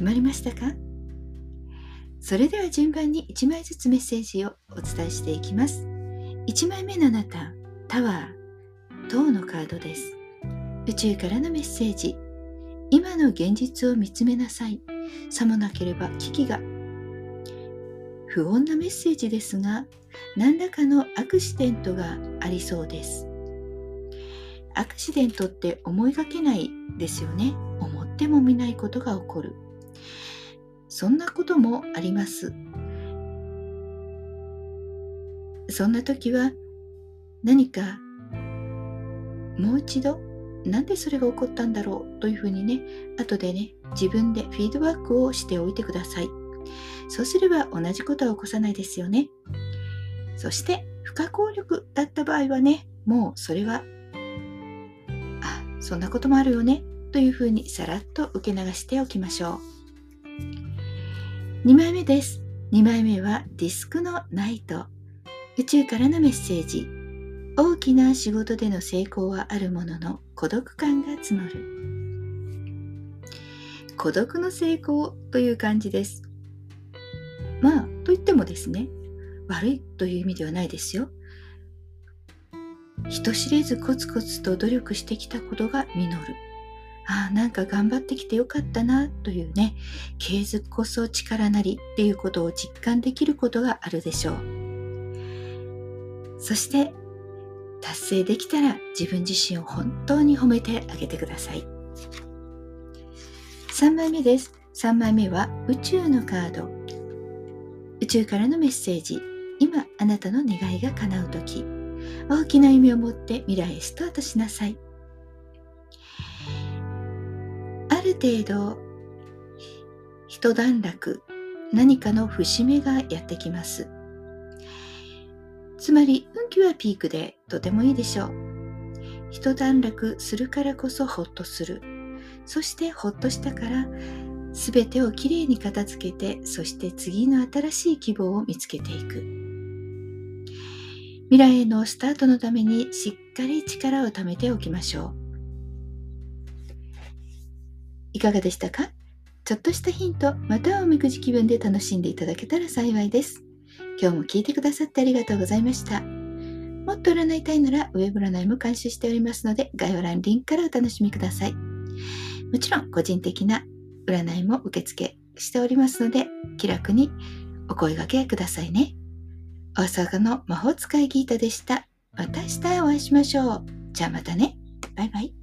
決まりましたか？それでは順番に1枚ずつメッセージをお伝えしていきます。1枚目のあなた、タワー、塔のカードです。宇宙からのメッセージ。今の現実を見つめなさい。さもなければ危機が。不穏なメッセージですが、何らかのアクシデントがありそうです。アクシデントって思いがけないですよね。思ってもみないことが起こる。そんなこともあります。そんな時は何かもう一度なんでそれが起こったんだろうというふうにね後でね自分でフィードバックをしておいてください。そうすれば同じことは起こさないですよね。そして不可抗力だった場合はねもうそれはあそんなこともあるよねというふうにさらっと受け流しておきましょう。2枚目です。2枚目はディスクのナイト。宇宙からのメッセージ。大きな仕事での成功はあるものの孤独感が募る。孤独の成功という感じです。まあ、といってもですね、悪いという意味ではないですよ。人知れずコツコツと努力してきたことが実る。あ、なんか頑張ってきてよかったなというね、継続こそ力なりっていうことを実感できることがあるでしょう。そして、達成できたら自分自身を本当に褒めてあげてください。3枚目です。3枚目は宇宙のカード。宇宙からのメッセージ。今あなたの願いが叶う時大きな夢を持って未来へスタートしなさい。ある程度一段落何かの節目がやってきます。つまり運気はピークでとてもいいでしょう。一段落するからこそほっとする。そしてほっとしたから全てをきれいに片付けてそして次の新しい希望を見つけていく。未来へのスタートのためにしっかり力を貯めておきましょう。いかがでしたか？ちょっとしたヒント、またはおみくじ気分で楽しんでいただけたら幸いです。今日も聞いてくださってありがとうございました。もっと占いたいなら、ウェブ占いも監修しておりますので、概要欄リンクからお楽しみください。もちろん、個人的な占いも受付しておりますので、気楽にお声掛けくださいね。大阪の魔法使いギータでした。また明日お会いしましょう。じゃあまたね。バイバイ。